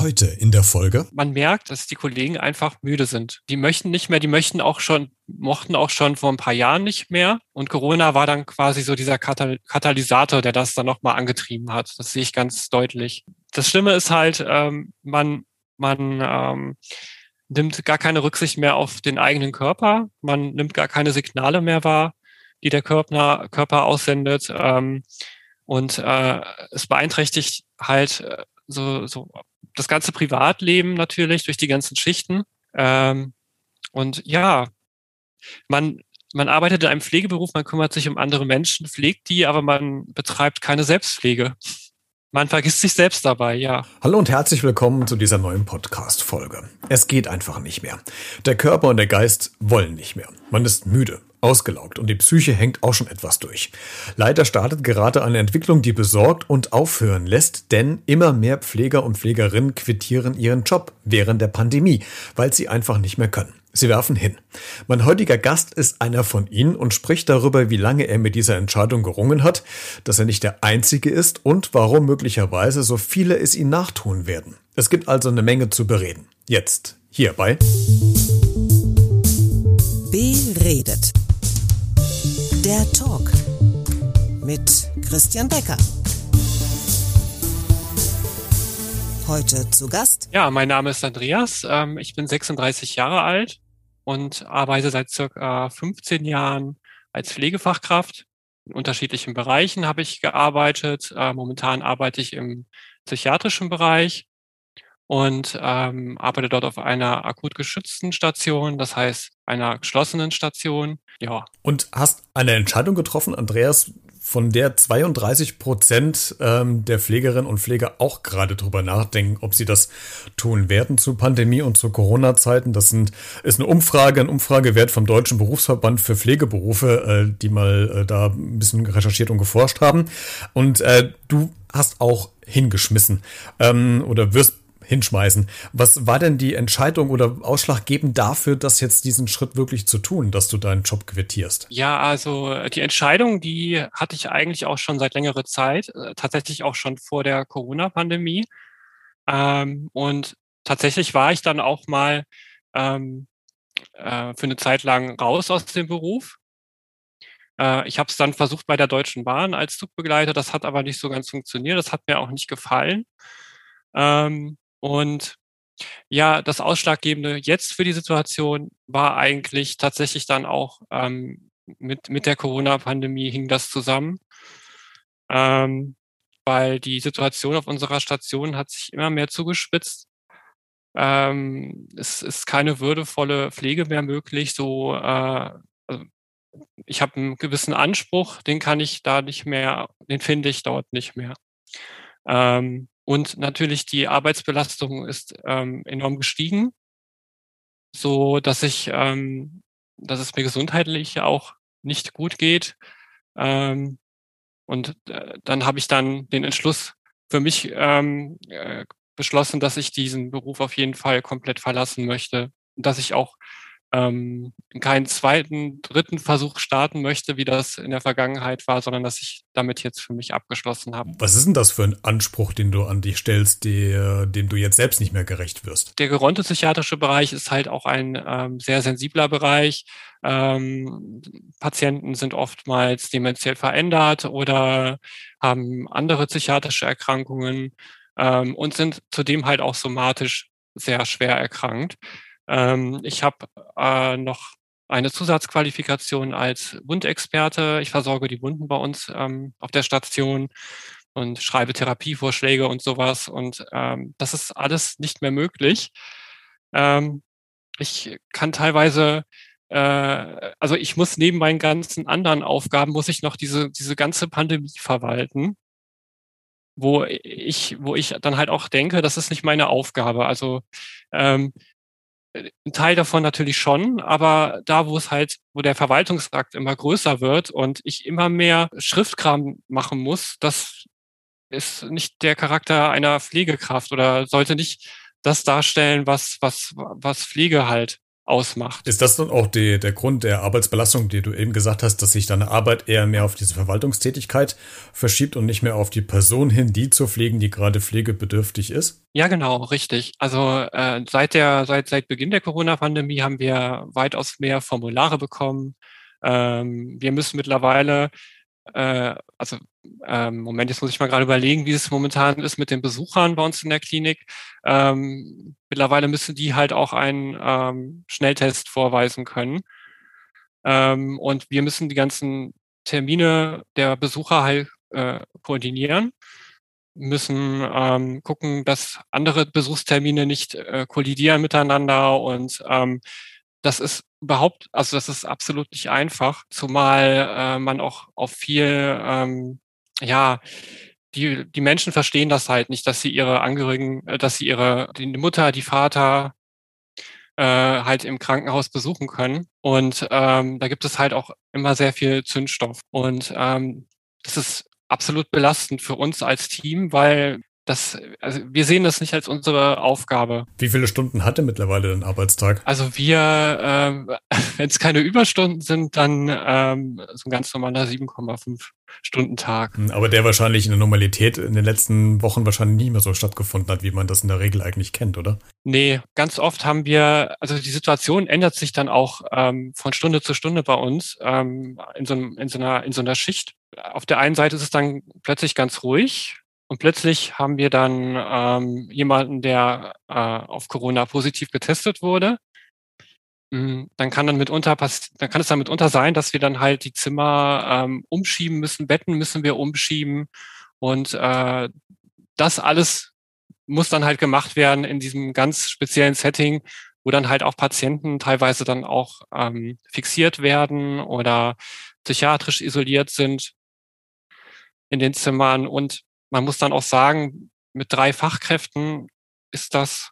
Heute in der Folge. Man merkt, dass die Kollegen einfach müde sind. Die möchten nicht mehr, die möchten auch schon, mochten auch schon vor ein paar Jahren nicht mehr. Und Corona war dann quasi so dieser Katalysator, der das dann nochmal angetrieben hat. Das sehe ich ganz deutlich. Das Schlimme ist halt, ähm, man, man ähm, nimmt gar keine Rücksicht mehr auf den eigenen Körper. Man nimmt gar keine Signale mehr wahr, die der Körper, Körper aussendet. Ähm, und äh, es beeinträchtigt halt äh, so, so das ganze Privatleben natürlich durch die ganzen Schichten. Ähm, und ja, man, man arbeitet in einem Pflegeberuf, man kümmert sich um andere Menschen, pflegt die, aber man betreibt keine Selbstpflege. Man vergisst sich selbst dabei, ja. Hallo und herzlich willkommen zu dieser neuen Podcast-Folge. Es geht einfach nicht mehr. Der Körper und der Geist wollen nicht mehr. Man ist müde, ausgelaugt und die Psyche hängt auch schon etwas durch. Leider startet gerade eine Entwicklung, die besorgt und aufhören lässt, denn immer mehr Pfleger und Pflegerinnen quittieren ihren Job während der Pandemie, weil sie einfach nicht mehr können. Sie werfen hin. Mein heutiger Gast ist einer von Ihnen und spricht darüber, wie lange er mit dieser Entscheidung gerungen hat, dass er nicht der Einzige ist und warum möglicherweise so viele es ihm nachtun werden. Es gibt also eine Menge zu bereden. Jetzt, hierbei. Beredet. Der Talk mit Christian Becker. Heute zu Gast. Ja, mein Name ist Andreas. Ähm, ich bin 36 Jahre alt und arbeite seit circa 15 Jahren als Pflegefachkraft. In unterschiedlichen Bereichen habe ich gearbeitet. Äh, momentan arbeite ich im psychiatrischen Bereich und ähm, arbeite dort auf einer akut geschützten Station, das heißt einer geschlossenen Station. Ja. Und hast eine Entscheidung getroffen, Andreas, von der 32 Prozent ähm, der Pflegerinnen und Pfleger auch gerade drüber nachdenken, ob sie das tun werden zu Pandemie und zu Corona-Zeiten. Das sind, ist eine Umfrage, ein Umfragewert vom Deutschen Berufsverband für Pflegeberufe, äh, die mal äh, da ein bisschen recherchiert und geforscht haben. Und äh, du hast auch hingeschmissen ähm, oder wirst hinschmeißen. Was war denn die Entscheidung oder ausschlaggebend dafür, das jetzt diesen Schritt wirklich zu tun, dass du deinen Job quittierst? Ja, also äh, die Entscheidung, die hatte ich eigentlich auch schon seit längerer Zeit, äh, tatsächlich auch schon vor der Corona-Pandemie. Ähm, und tatsächlich war ich dann auch mal ähm, äh, für eine Zeit lang raus aus dem Beruf. Ich habe es dann versucht bei der Deutschen Bahn als Zugbegleiter, das hat aber nicht so ganz funktioniert, das hat mir auch nicht gefallen. Ähm, und ja, das Ausschlaggebende jetzt für die Situation war eigentlich tatsächlich dann auch ähm, mit, mit der Corona-Pandemie hing das zusammen, ähm, weil die Situation auf unserer Station hat sich immer mehr zugespitzt. Ähm, es ist keine würdevolle Pflege mehr möglich. So, äh, also ich habe einen gewissen Anspruch, den kann ich da nicht mehr, den finde ich dort nicht mehr. Ähm, und natürlich die Arbeitsbelastung ist ähm, enorm gestiegen, so dass ich, ähm, dass es mir gesundheitlich auch nicht gut geht. Ähm, und äh, dann habe ich dann den Entschluss für mich ähm, äh, beschlossen, dass ich diesen Beruf auf jeden Fall komplett verlassen möchte. Dass ich auch ähm, keinen zweiten, dritten Versuch starten möchte, wie das in der Vergangenheit war, sondern dass ich damit jetzt für mich abgeschlossen habe. Was ist denn das für ein Anspruch, den du an dich stellst, der, dem du jetzt selbst nicht mehr gerecht wirst? Der geronte psychiatrische Bereich ist halt auch ein ähm, sehr sensibler Bereich. Ähm, Patienten sind oftmals dementiell verändert oder haben andere psychiatrische Erkrankungen ähm, und sind zudem halt auch somatisch sehr schwer erkrankt. Ähm, ich habe äh, noch eine Zusatzqualifikation als Wundexperte. Ich versorge die Wunden bei uns ähm, auf der Station und schreibe Therapievorschläge und sowas. Und ähm, das ist alles nicht mehr möglich. Ähm, ich kann teilweise, äh, also ich muss neben meinen ganzen anderen Aufgaben, muss ich noch diese, diese ganze Pandemie verwalten wo ich, wo ich dann halt auch denke, das ist nicht meine Aufgabe. Also ähm, äh, ein Teil davon natürlich schon, aber da, wo es halt, wo der Verwaltungsakt immer größer wird und ich immer mehr Schriftkram machen muss, das ist nicht der Charakter einer Pflegekraft oder sollte nicht das darstellen, was, was, was Pflege halt ausmacht. Ist das dann auch die, der Grund der Arbeitsbelastung, die du eben gesagt hast, dass sich deine Arbeit eher mehr auf diese Verwaltungstätigkeit verschiebt und nicht mehr auf die Person hin, die zu pflegen, die gerade pflegebedürftig ist? Ja, genau, richtig. Also äh, seit der seit seit Beginn der Corona-Pandemie haben wir weitaus mehr Formulare bekommen. Ähm, wir müssen mittlerweile äh, also ähm, Moment, jetzt muss ich mal gerade überlegen, wie es momentan ist mit den Besuchern bei uns in der Klinik. Ähm, mittlerweile müssen die halt auch einen ähm, Schnelltest vorweisen können. Ähm, und wir müssen die ganzen Termine der Besucher halt äh, koordinieren, müssen ähm, gucken, dass andere Besuchstermine nicht äh, kollidieren miteinander und ähm, das ist überhaupt, also das ist absolut nicht einfach, zumal äh, man auch auf viel, ähm, ja, die, die Menschen verstehen das halt nicht, dass sie ihre Angehörigen, äh, dass sie ihre, die Mutter, die Vater äh, halt im Krankenhaus besuchen können. Und ähm, da gibt es halt auch immer sehr viel Zündstoff. Und ähm, das ist absolut belastend für uns als Team, weil das, also wir sehen das nicht als unsere Aufgabe. Wie viele Stunden hatte mittlerweile dein Arbeitstag? Also wir, ähm, wenn es keine Überstunden sind, dann ähm, so ein ganz normaler 7,5 Stunden Tag. Aber der wahrscheinlich in der Normalität in den letzten Wochen wahrscheinlich nie mehr so stattgefunden hat, wie man das in der Regel eigentlich kennt, oder? Nee, ganz oft haben wir, also die Situation ändert sich dann auch ähm, von Stunde zu Stunde bei uns ähm, in, so, in, so einer, in so einer Schicht. Auf der einen Seite ist es dann plötzlich ganz ruhig und plötzlich haben wir dann ähm, jemanden, der äh, auf Corona positiv getestet wurde. Mm, dann kann dann mitunter dann kann es dann mitunter sein, dass wir dann halt die Zimmer ähm, umschieben müssen, Betten müssen wir umschieben und äh, das alles muss dann halt gemacht werden in diesem ganz speziellen Setting, wo dann halt auch Patienten teilweise dann auch ähm, fixiert werden oder psychiatrisch isoliert sind in den Zimmern und man muss dann auch sagen, mit drei Fachkräften ist das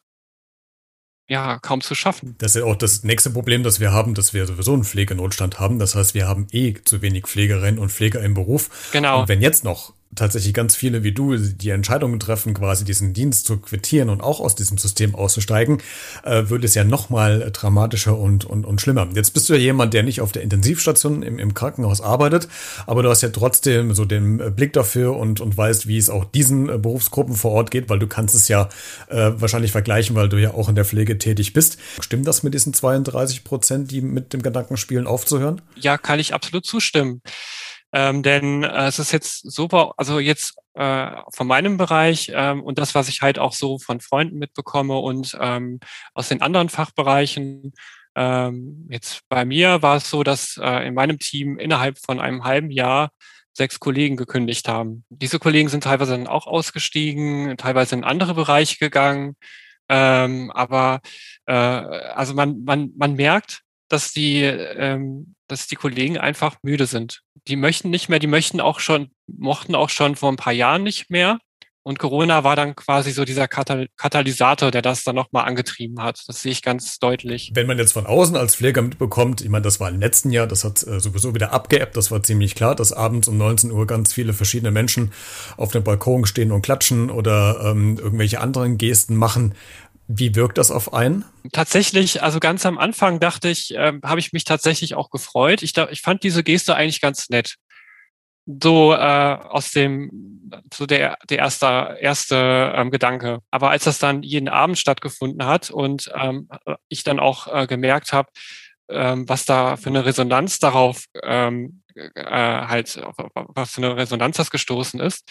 ja kaum zu schaffen. Das ist ja auch das nächste Problem, das wir haben, dass wir sowieso einen Pflegenotstand haben. Das heißt, wir haben eh zu wenig Pflegerinnen und Pfleger im Beruf. Genau. Und wenn jetzt noch tatsächlich ganz viele wie du die Entscheidungen treffen, quasi diesen Dienst zu quittieren und auch aus diesem System auszusteigen, äh, würde es ja noch mal dramatischer und, und, und schlimmer. Jetzt bist du ja jemand, der nicht auf der Intensivstation im, im Krankenhaus arbeitet, aber du hast ja trotzdem so den Blick dafür und, und weißt, wie es auch diesen äh, Berufsgruppen vor Ort geht, weil du kannst es ja äh, wahrscheinlich vergleichen, weil du ja auch in der Pflege tätig bist. Stimmt das mit diesen 32 Prozent, die mit dem Gedanken spielen, aufzuhören? Ja, kann ich absolut zustimmen. Ähm, denn äh, es ist jetzt super, also jetzt äh, von meinem Bereich ähm, und das, was ich halt auch so von Freunden mitbekomme und ähm, aus den anderen Fachbereichen. Ähm, jetzt bei mir war es so, dass äh, in meinem Team innerhalb von einem halben Jahr sechs Kollegen gekündigt haben. Diese Kollegen sind teilweise dann auch ausgestiegen, teilweise in andere Bereiche gegangen. Ähm, aber äh, also man, man, man merkt, dass die, ähm, dass die Kollegen einfach müde sind. Die möchten nicht mehr, die möchten auch schon, mochten auch schon vor ein paar Jahren nicht mehr. Und Corona war dann quasi so dieser Katalysator, der das dann nochmal angetrieben hat. Das sehe ich ganz deutlich. Wenn man jetzt von außen als Pfleger mitbekommt, ich meine, das war im letzten Jahr, das hat äh, sowieso wieder abgeebbt, das war ziemlich klar, dass abends um 19 Uhr ganz viele verschiedene Menschen auf dem Balkon stehen und klatschen oder ähm, irgendwelche anderen Gesten machen. Wie wirkt das auf einen? Tatsächlich, also ganz am Anfang dachte ich, äh, habe ich mich tatsächlich auch gefreut. Ich, ich fand diese Geste eigentlich ganz nett. So äh, aus dem, so der, der erste, erste ähm, Gedanke. Aber als das dann jeden Abend stattgefunden hat und ähm, ich dann auch äh, gemerkt habe, ähm, was da für eine Resonanz darauf ähm, äh, halt, was für eine Resonanz das gestoßen ist,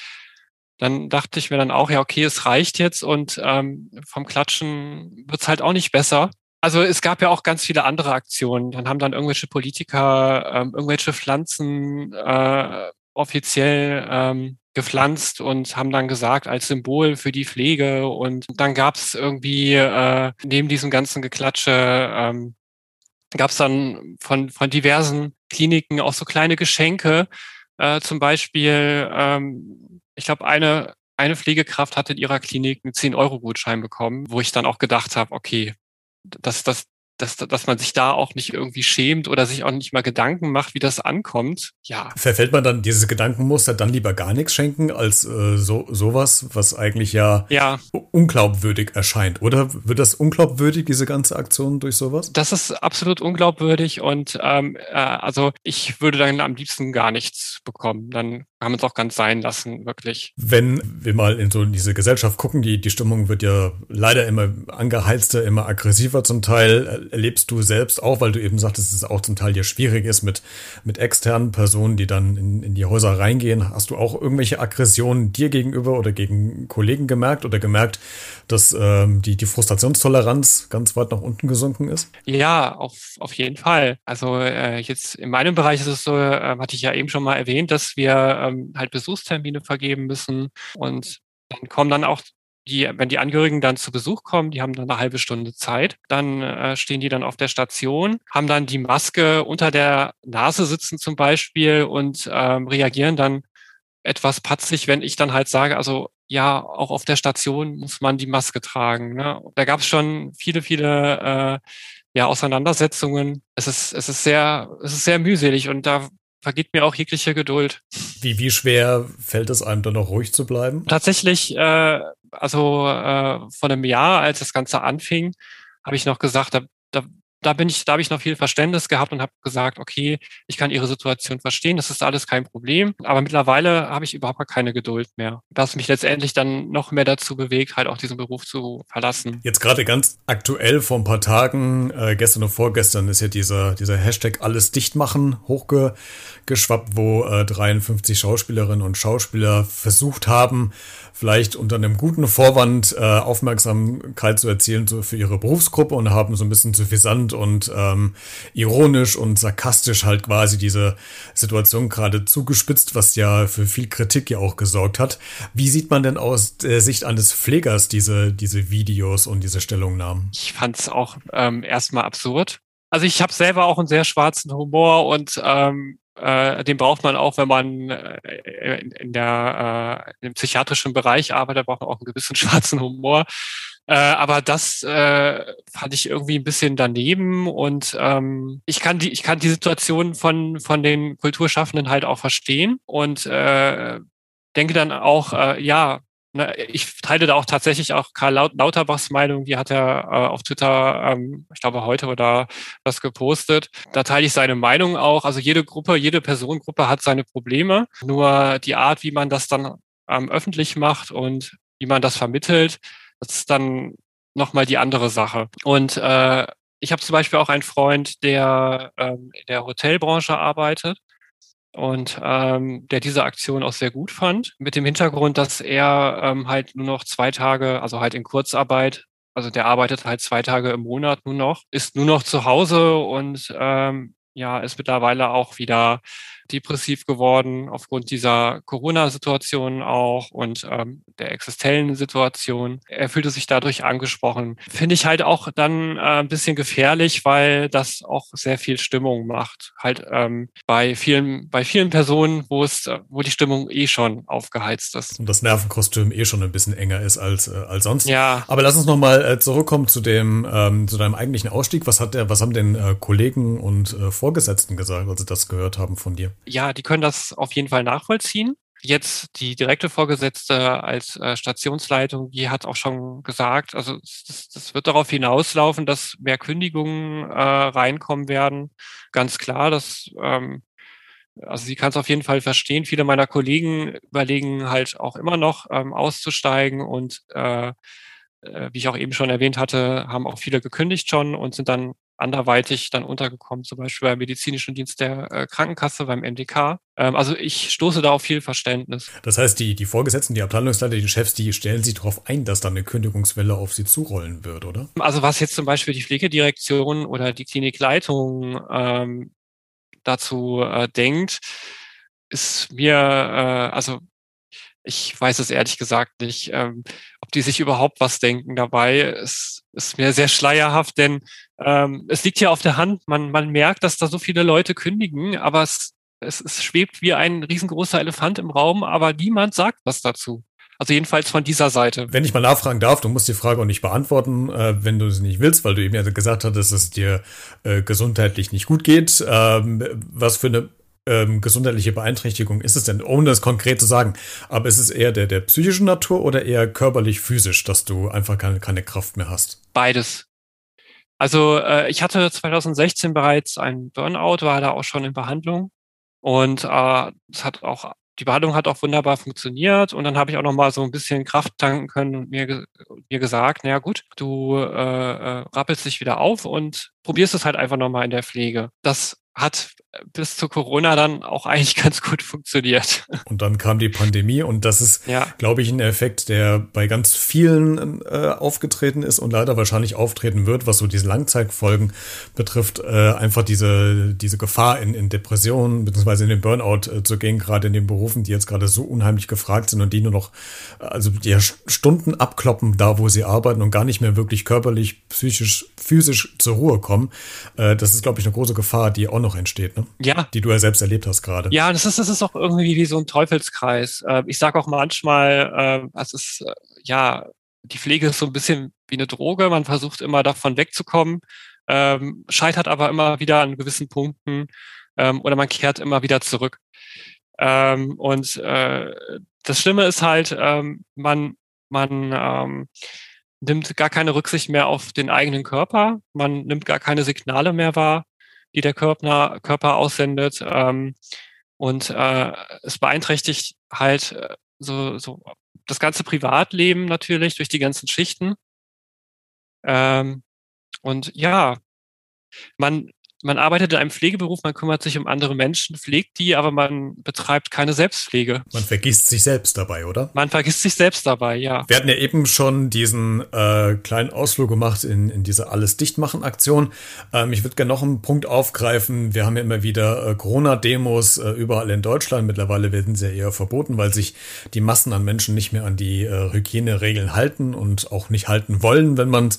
dann dachte ich mir dann auch, ja, okay, es reicht jetzt und ähm, vom Klatschen wird's halt auch nicht besser. Also es gab ja auch ganz viele andere Aktionen. Dann haben dann irgendwelche Politiker ähm, irgendwelche Pflanzen äh, offiziell ähm, gepflanzt und haben dann gesagt, als Symbol für die Pflege. Und dann gab's irgendwie äh, neben diesem ganzen Geklatsche ähm, gab es dann von, von diversen Kliniken auch so kleine Geschenke. Äh, zum Beispiel ähm, ich glaube, eine, eine Pflegekraft hat in ihrer Klinik einen 10-Euro-Gutschein bekommen, wo ich dann auch gedacht habe, okay, das, das, dass, dass man sich da auch nicht irgendwie schämt oder sich auch nicht mal Gedanken macht, wie das ankommt. Ja. Verfällt man dann dieses Gedankenmuster, dann lieber gar nichts schenken, als äh, so sowas, was eigentlich ja, ja unglaubwürdig erscheint? Oder wird das unglaubwürdig, diese ganze Aktion durch sowas? Das ist absolut unglaubwürdig und ähm, äh, also ich würde dann am liebsten gar nichts bekommen. Dann man es auch ganz sein lassen, wirklich. Wenn wir mal in so diese Gesellschaft gucken, die, die Stimmung wird ja leider immer angeheizter, immer aggressiver zum Teil. Erlebst du selbst auch, weil du eben sagtest, dass es auch zum Teil ja schwierig ist mit, mit externen Personen, die dann in, in die Häuser reingehen. Hast du auch irgendwelche Aggressionen dir gegenüber oder gegen Kollegen gemerkt oder gemerkt, dass ähm, die, die Frustrationstoleranz ganz weit nach unten gesunken ist? Ja, auf, auf jeden Fall. Also äh, jetzt in meinem Bereich ist es so, äh, hatte ich ja eben schon mal erwähnt, dass wir ähm, halt Besuchstermine vergeben müssen. Und dann kommen dann auch die, wenn die Angehörigen dann zu Besuch kommen, die haben dann eine halbe Stunde Zeit, dann äh, stehen die dann auf der Station, haben dann die Maske unter der Nase sitzen zum Beispiel und ähm, reagieren dann etwas patzig, wenn ich dann halt sage, also ja, auch auf der Station muss man die Maske tragen. Ne? Da gab es schon viele, viele äh, ja, Auseinandersetzungen. Es ist, es ist sehr, es ist sehr mühselig und da vergeht mir auch jegliche Geduld. Wie, wie schwer fällt es einem dann noch ruhig zu bleiben? Tatsächlich, äh, also äh, vor einem Jahr, als das Ganze anfing, habe ich noch gesagt, da, da da bin ich, da habe ich noch viel Verständnis gehabt und habe gesagt, okay, ich kann ihre Situation verstehen, das ist alles kein Problem. Aber mittlerweile habe ich überhaupt keine Geduld mehr, was mich letztendlich dann noch mehr dazu bewegt, halt auch diesen Beruf zu verlassen. Jetzt gerade ganz aktuell vor ein paar Tagen, äh, gestern und vorgestern ist ja dieser dieser Hashtag alles dicht machen hochgeschwappt, wo äh, 53 Schauspielerinnen und Schauspieler versucht haben, vielleicht unter einem guten Vorwand äh, Aufmerksamkeit zu erzielen für ihre Berufsgruppe und haben so ein bisschen zu suffisant und ähm, ironisch und sarkastisch halt quasi diese Situation gerade zugespitzt, was ja für viel Kritik ja auch gesorgt hat. Wie sieht man denn aus der Sicht eines Pflegers diese, diese Videos und diese Stellungnahmen? Ich fand es auch ähm, erstmal absurd. Also ich habe selber auch einen sehr schwarzen Humor und ähm, äh, den braucht man auch, wenn man äh, in, der äh, im psychiatrischen Bereich arbeitet, braucht man auch einen gewissen schwarzen Humor. Äh, aber das äh, fand ich irgendwie ein bisschen daneben und ähm, ich kann die ich kann die Situation von von den Kulturschaffenden halt auch verstehen und äh, denke dann auch äh, ja Ne, ich teile da auch tatsächlich auch Karl Lauterbachs Meinung, die hat er äh, auf Twitter, ähm, ich glaube heute oder was gepostet. Da teile ich seine Meinung auch. Also jede Gruppe, jede Personengruppe hat seine Probleme. Nur die Art, wie man das dann ähm, öffentlich macht und wie man das vermittelt, das ist dann nochmal die andere Sache. Und äh, ich habe zum Beispiel auch einen Freund, der ähm, in der Hotelbranche arbeitet und ähm, der diese Aktion auch sehr gut fand, mit dem Hintergrund, dass er ähm, halt nur noch zwei Tage, also halt in Kurzarbeit, also der arbeitet halt zwei Tage im Monat nur noch, ist nur noch zu Hause und ähm, ja, ist mittlerweile auch wieder depressiv geworden aufgrund dieser Corona-Situation auch und ähm, der existellen Situation. Er fühlte sich dadurch angesprochen. Finde ich halt auch dann äh, ein bisschen gefährlich, weil das auch sehr viel Stimmung macht. Halt ähm, bei vielen, bei vielen Personen, wo es, wo die Stimmung eh schon aufgeheizt ist. Und das Nervenkostüm eh schon ein bisschen enger ist als, äh, als sonst. Ja. Aber lass uns nochmal äh, zurückkommen zu dem, ähm, zu deinem eigentlichen Ausstieg. Was hat der, was haben denn äh, Kollegen und äh, Vorgesetzten gesagt, als sie das gehört haben von dir? Ja, die können das auf jeden Fall nachvollziehen. Jetzt die direkte Vorgesetzte als äh, Stationsleitung, die hat auch schon gesagt, also das, das wird darauf hinauslaufen, dass mehr Kündigungen äh, reinkommen werden. Ganz klar, dass ähm, also sie kann es auf jeden Fall verstehen. Viele meiner Kollegen überlegen halt auch immer noch ähm, auszusteigen und äh, äh, wie ich auch eben schon erwähnt hatte, haben auch viele gekündigt schon und sind dann anderweitig dann untergekommen, zum Beispiel beim medizinischen Dienst der äh, Krankenkasse, beim MDK. Ähm, also ich stoße da auf viel Verständnis. Das heißt, die, die Vorgesetzten, die Abteilungsleiter, die Chefs, die stellen sich darauf ein, dass dann eine Kündigungswelle auf sie zurollen wird, oder? Also was jetzt zum Beispiel die Pflegedirektion oder die Klinikleitung ähm, dazu äh, denkt, ist mir, äh, also ich weiß es ehrlich gesagt nicht, ähm, ob die sich überhaupt was denken dabei. Es ist mir sehr schleierhaft, denn ähm, es liegt ja auf der Hand. Man, man merkt, dass da so viele Leute kündigen, aber es, es, es schwebt wie ein riesengroßer Elefant im Raum, aber niemand sagt was dazu. Also jedenfalls von dieser Seite. Wenn ich mal nachfragen darf, du musst die Frage auch nicht beantworten, äh, wenn du sie nicht willst, weil du eben ja gesagt hast, dass es dir äh, gesundheitlich nicht gut geht. Ähm, was für eine ähm, gesundheitliche Beeinträchtigung ist es denn, ohne das konkret zu sagen? Aber ist es eher der, der psychischen Natur oder eher körperlich physisch, dass du einfach keine, keine Kraft mehr hast? Beides. Also äh, ich hatte 2016 bereits einen Burnout, war da auch schon in Behandlung und äh, es hat auch die Behandlung hat auch wunderbar funktioniert und dann habe ich auch noch mal so ein bisschen Kraft tanken können und mir, mir gesagt, naja gut, du äh, äh, rappelst dich wieder auf und probierst es halt einfach noch mal in der Pflege. Das hat bis zu Corona dann auch eigentlich ganz gut funktioniert. Und dann kam die Pandemie und das ist, ja. glaube ich, ein Effekt, der bei ganz vielen äh, aufgetreten ist und leider wahrscheinlich auftreten wird, was so diese Langzeitfolgen betrifft, äh, einfach diese, diese Gefahr in, in Depressionen beziehungsweise in den Burnout äh, zu gehen, gerade in den Berufen, die jetzt gerade so unheimlich gefragt sind und die nur noch, also die Stunden abkloppen, da wo sie arbeiten und gar nicht mehr wirklich körperlich, psychisch, physisch zur Ruhe kommen. Äh, das ist, glaube ich, eine große Gefahr, die auch noch entsteht. Ne? Ja. Die du ja selbst erlebt hast gerade. Ja, das ist, das ist auch irgendwie wie so ein Teufelskreis. Äh, ich sage auch manchmal, es ist, äh, ja, die Pflege ist so ein bisschen wie eine Droge. Man versucht immer davon wegzukommen, ähm, scheitert aber immer wieder an gewissen Punkten ähm, oder man kehrt immer wieder zurück. Ähm, und äh, das Schlimme ist halt, ähm, man, man ähm, nimmt gar keine Rücksicht mehr auf den eigenen Körper, man nimmt gar keine Signale mehr wahr die der Körper, Körper aussendet. Ähm, und äh, es beeinträchtigt halt äh, so, so das ganze Privatleben natürlich durch die ganzen Schichten. Ähm, und ja, man man arbeitet in einem Pflegeberuf, man kümmert sich um andere Menschen, pflegt die, aber man betreibt keine Selbstpflege. Man vergisst sich selbst dabei, oder? Man vergisst sich selbst dabei, ja. Wir hatten ja eben schon diesen äh, kleinen Ausflug gemacht in, in diese Alles dichtmachen Aktion. Ähm, ich würde gerne noch einen Punkt aufgreifen. Wir haben ja immer wieder äh, Corona-Demos äh, überall in Deutschland. Mittlerweile werden sie ja eher verboten, weil sich die Massen an Menschen nicht mehr an die äh, Hygieneregeln halten und auch nicht halten wollen, wenn man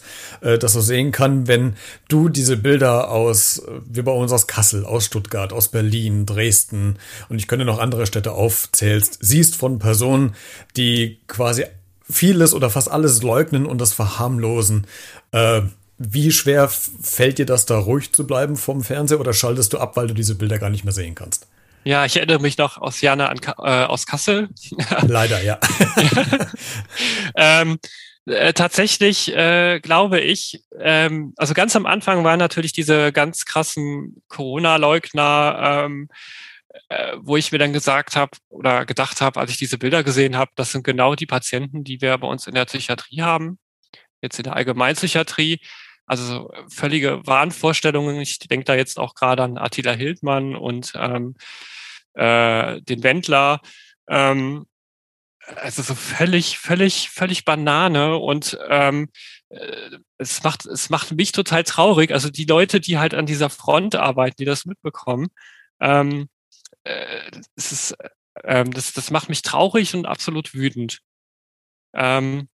äh, das so sehen kann. Wenn du diese Bilder aus wie bei uns aus Kassel, aus Stuttgart, aus Berlin, Dresden und ich könnte noch andere Städte aufzählst, siehst von Personen, die quasi vieles oder fast alles leugnen und das verharmlosen. Äh, wie schwer fällt dir das da ruhig zu bleiben vom Fernseher oder schaltest du ab, weil du diese Bilder gar nicht mehr sehen kannst? Ja, ich erinnere mich noch aus Jana an, äh, aus Kassel. Leider, ja. ähm, äh, tatsächlich äh, glaube ich, ähm, also ganz am Anfang waren natürlich diese ganz krassen Corona-Leugner, ähm, äh, wo ich mir dann gesagt habe oder gedacht habe, als ich diese Bilder gesehen habe, das sind genau die Patienten, die wir bei uns in der Psychiatrie haben, jetzt in der Allgemeinpsychiatrie. Also völlige Wahnvorstellungen. Ich denke da jetzt auch gerade an Attila Hildmann und ähm, äh, den Wendler. Ähm, also so völlig, völlig, völlig Banane und ähm, äh, es macht, es macht mich total traurig. Also die Leute, die halt an dieser Front arbeiten, die das mitbekommen, ähm, äh, das, ist, äh, das, das macht mich traurig und absolut wütend. Ähm,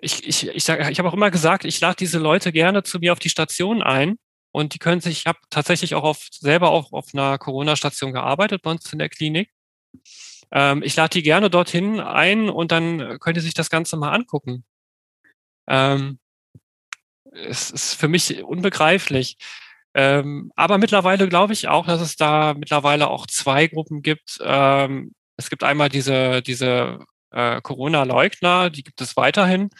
ich, ich, ich, sag, ich habe auch immer gesagt, ich lade diese Leute gerne zu mir auf die Station ein und die können sich, ich habe tatsächlich auch auf, selber auch auf einer Corona-Station gearbeitet bei uns in der Klinik. Ähm, ich lade die gerne dorthin ein und dann könnt ihr sich das Ganze mal angucken. Ähm, es ist für mich unbegreiflich. Ähm, aber mittlerweile glaube ich auch, dass es da mittlerweile auch zwei Gruppen gibt. Ähm, es gibt einmal diese, diese äh, Corona-Leugner, die gibt es weiterhin.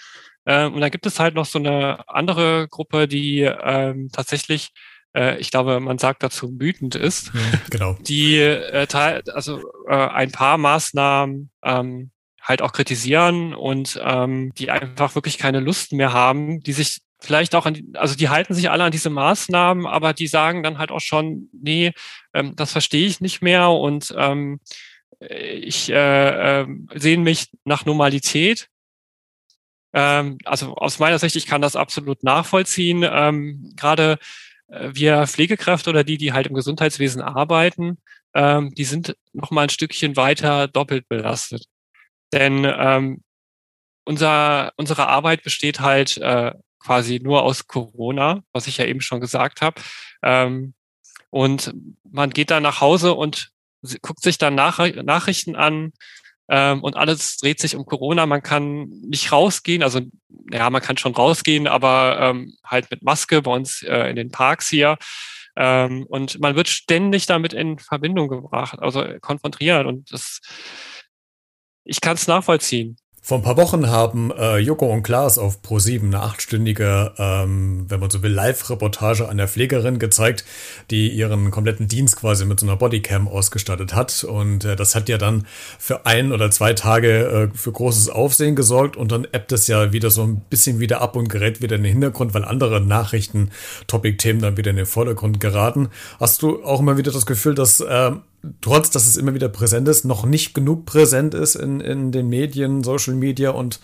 Ähm, und dann gibt es halt noch so eine andere Gruppe, die ähm, tatsächlich äh, ich glaube, man sagt dazu wütend ist, genau. die äh, also äh, ein paar Maßnahmen ähm, halt auch kritisieren und ähm, die einfach wirklich keine Lust mehr haben, die sich vielleicht auch an, die, also die halten sich alle an diese Maßnahmen, aber die sagen dann halt auch schon, nee, ähm, das verstehe ich nicht mehr und ähm, ich äh, äh, sehne mich nach Normalität. Ähm, also aus meiner Sicht, ich kann das absolut nachvollziehen. Ähm, Gerade wir Pflegekräfte oder die, die halt im Gesundheitswesen arbeiten, ähm, die sind noch mal ein Stückchen weiter doppelt belastet. Denn ähm, unser, unsere Arbeit besteht halt äh, quasi nur aus Corona, was ich ja eben schon gesagt habe. Ähm, und man geht dann nach Hause und guckt sich dann nach, Nachrichten an, ähm, und alles dreht sich um Corona. Man kann nicht rausgehen, also ja, man kann schon rausgehen, aber ähm, halt mit Maske bei uns äh, in den Parks hier. Ähm, und man wird ständig damit in Verbindung gebracht, also konfrontiert. Und das, ich kann es nachvollziehen. Vor ein paar Wochen haben äh, Joko und Klaas auf Pro7 eine achtstündige, ähm, wenn man so will, Live-Reportage an der Pflegerin gezeigt, die ihren kompletten Dienst quasi mit so einer Bodycam ausgestattet hat. Und äh, das hat ja dann für ein oder zwei Tage äh, für großes Aufsehen gesorgt und dann ebbt es ja wieder so ein bisschen wieder ab und gerät wieder in den Hintergrund, weil andere Nachrichten, Topic-Themen dann wieder in den Vordergrund geraten. Hast du auch immer wieder das Gefühl, dass äh, trotz dass es immer wieder präsent ist, noch nicht genug präsent ist in, in den Medien, Social Media und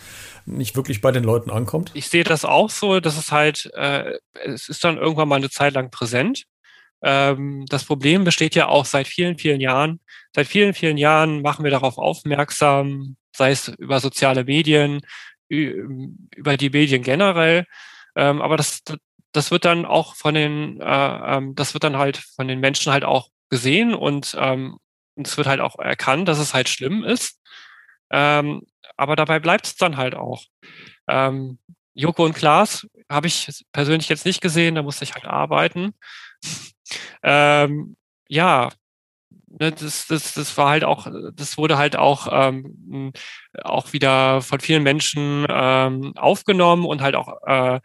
nicht wirklich bei den Leuten ankommt? Ich sehe das auch so, dass es halt, äh, es ist dann irgendwann mal eine Zeit lang präsent. Ähm, das Problem besteht ja auch seit vielen, vielen Jahren. Seit vielen, vielen Jahren machen wir darauf aufmerksam, sei es über soziale Medien, über die Medien generell. Ähm, aber das, das wird dann auch von den, äh, ähm, das wird dann halt von den Menschen halt auch gesehen und ähm, es wird halt auch erkannt, dass es halt schlimm ist. Ähm, aber dabei bleibt es dann halt auch. Ähm, Joko und Klaas habe ich persönlich jetzt nicht gesehen, da musste ich halt arbeiten. ähm, ja, ne, das, das, das war halt auch, das wurde halt auch, ähm, auch wieder von vielen Menschen ähm, aufgenommen und halt auch äh,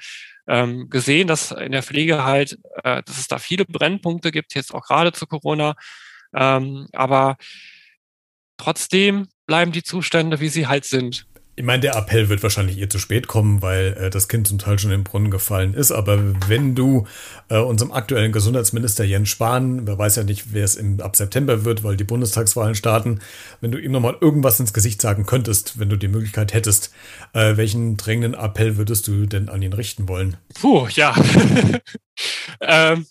ähm, gesehen, dass in der Pflege halt, äh, dass es da viele Brennpunkte gibt, jetzt auch gerade zu Corona. Ähm, aber trotzdem bleiben die Zustände, wie sie halt sind. Ich meine, der Appell wird wahrscheinlich eher zu spät kommen, weil äh, das Kind zum Teil schon im Brunnen gefallen ist. Aber wenn du äh, unserem aktuellen Gesundheitsminister Jens Spahn, wer weiß ja nicht, wer es ab September wird, weil die Bundestagswahlen starten, wenn du ihm nochmal irgendwas ins Gesicht sagen könntest, wenn du die Möglichkeit hättest, äh, welchen drängenden Appell würdest du denn an ihn richten wollen? Puh, ja. ähm,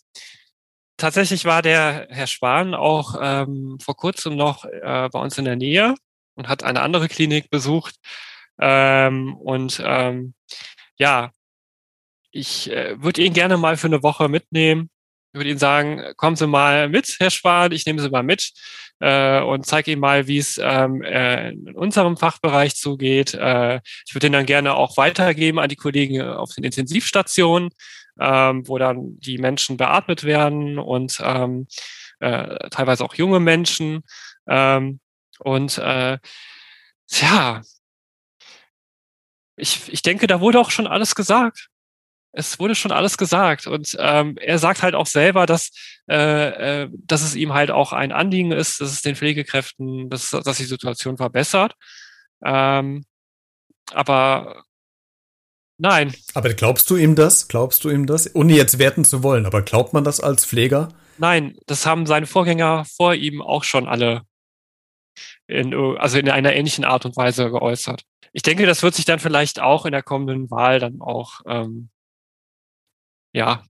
tatsächlich war der Herr Spahn auch ähm, vor kurzem noch äh, bei uns in der Nähe und hat eine andere Klinik besucht ähm, und ähm, ja, ich äh, würde ihn gerne mal für eine Woche mitnehmen. Ich würde Ihnen sagen, kommen Sie mal mit, Herr Spahn, ich nehme Sie mal mit äh, und zeige Ihnen mal, wie es ähm, äh, in unserem Fachbereich zugeht. Äh, ich würde ihn dann gerne auch weitergeben an die Kollegen auf den Intensivstationen, ähm, wo dann die Menschen beatmet werden und ähm, äh, teilweise auch junge Menschen. Ähm, und äh, ja, ich, ich denke, da wurde auch schon alles gesagt. Es wurde schon alles gesagt. Und ähm, er sagt halt auch selber, dass, äh, äh, dass es ihm halt auch ein Anliegen ist, dass es den Pflegekräften, dass, dass die Situation verbessert. Ähm, aber nein. Aber glaubst du ihm das? Glaubst du ihm das? Ohne jetzt werten zu wollen, aber glaubt man das als Pfleger? Nein, das haben seine Vorgänger vor ihm auch schon alle in, also in einer ähnlichen Art und Weise geäußert ich denke, das wird sich dann vielleicht auch in der kommenden Wahl dann auch ähm, ja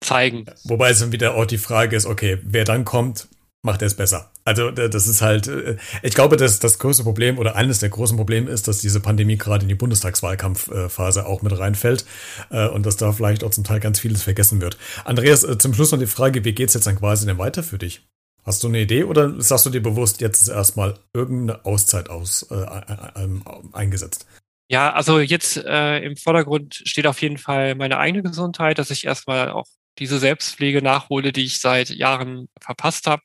zeigen. Wobei es dann wieder auch die Frage ist, okay, wer dann kommt, macht er es besser. Also das ist halt, äh, ich glaube, dass das größte Problem oder eines der großen Probleme ist, dass diese Pandemie gerade in die Bundestagswahlkampfphase auch mit reinfällt äh, und dass da vielleicht auch zum Teil ganz vieles vergessen wird. Andreas, äh, zum Schluss noch die Frage, wie geht's jetzt dann quasi denn weiter für dich? Hast du eine Idee oder sagst du dir bewusst, jetzt ist erstmal irgendeine Auszeit aus, äh, äh, eingesetzt? Ja, also jetzt äh, im Vordergrund steht auf jeden Fall meine eigene Gesundheit, dass ich erstmal auch diese Selbstpflege nachhole, die ich seit Jahren verpasst habe.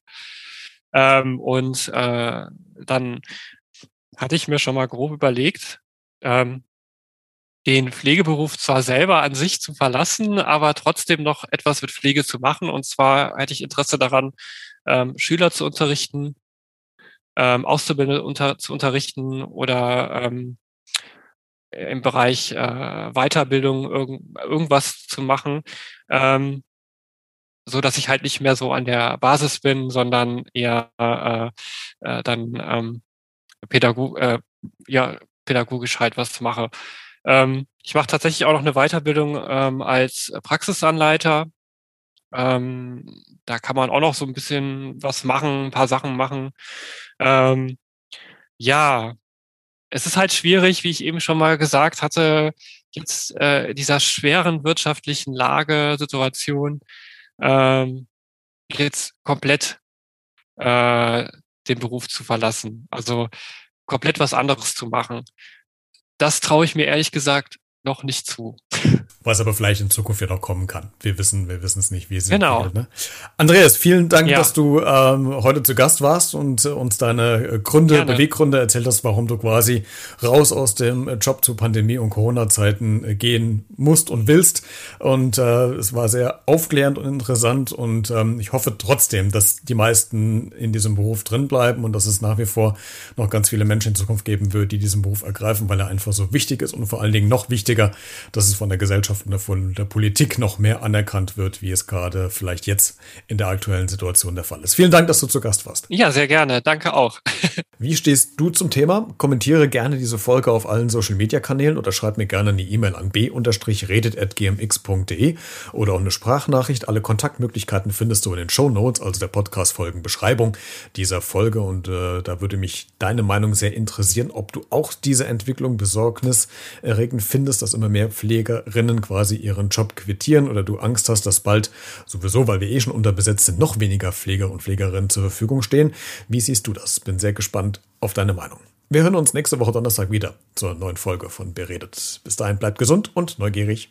Ähm, und äh, dann hatte ich mir schon mal grob überlegt, ähm, den Pflegeberuf zwar selber an sich zu verlassen, aber trotzdem noch etwas mit Pflege zu machen. Und zwar hätte ich Interesse daran, ähm, Schüler zu unterrichten, ähm, Auszubildende unter, zu unterrichten oder ähm, im Bereich äh, Weiterbildung irgend, irgendwas zu machen, ähm, so dass ich halt nicht mehr so an der Basis bin, sondern eher äh, äh, dann ähm, Pädagog äh, ja, pädagogisch halt was mache. Ähm, ich mache tatsächlich auch noch eine Weiterbildung ähm, als Praxisanleiter. Ähm, da kann man auch noch so ein bisschen was machen, ein paar Sachen machen. Ähm, ja, es ist halt schwierig, wie ich eben schon mal gesagt hatte, jetzt äh, dieser schweren wirtschaftlichen Lage, Situation, ähm, jetzt komplett äh, den Beruf zu verlassen. Also komplett was anderes zu machen. Das traue ich mir ehrlich gesagt noch nicht zu. Was aber vielleicht in Zukunft ja noch kommen kann. Wir wissen, wir wissen es nicht, wie es genau. entwickelt. Ne? Andreas, vielen Dank, ja. dass du ähm, heute zu Gast warst und äh, uns deine Gründe, Gerne. Beweggründe erzählt hast, warum du quasi raus aus dem Job zu Pandemie- und Corona-Zeiten äh, gehen musst und willst. Und äh, es war sehr aufklärend und interessant und ähm, ich hoffe trotzdem, dass die meisten in diesem Beruf drin bleiben und dass es nach wie vor noch ganz viele Menschen in Zukunft geben wird, die diesen Beruf ergreifen, weil er einfach so wichtig ist und vor allen Dingen noch wichtiger, dass es von der Gesellschaft und von der Politik noch mehr anerkannt wird, wie es gerade vielleicht jetzt in der aktuellen Situation der Fall ist. Vielen Dank, dass du zu Gast warst. Ja, sehr gerne. Danke auch. wie stehst du zum Thema? Kommentiere gerne diese Folge auf allen Social Media Kanälen oder schreib mir gerne eine E-Mail an b-redet.gmx.de oder auch eine Sprachnachricht. Alle Kontaktmöglichkeiten findest du in den Show Notes, also der Podcast-Folgenbeschreibung dieser Folge. Und äh, da würde mich deine Meinung sehr interessieren, ob du auch diese Entwicklung besorgniserregend findest, dass immer mehr Pflegerinnen quasi ihren Job quittieren oder du Angst hast, dass bald sowieso, weil wir eh schon unterbesetzt sind, noch weniger Pfleger und Pflegerinnen zur Verfügung stehen. Wie siehst du das? Bin sehr gespannt auf deine Meinung. Wir hören uns nächste Woche Donnerstag wieder zur neuen Folge von Beredet. Bis dahin bleibt gesund und neugierig.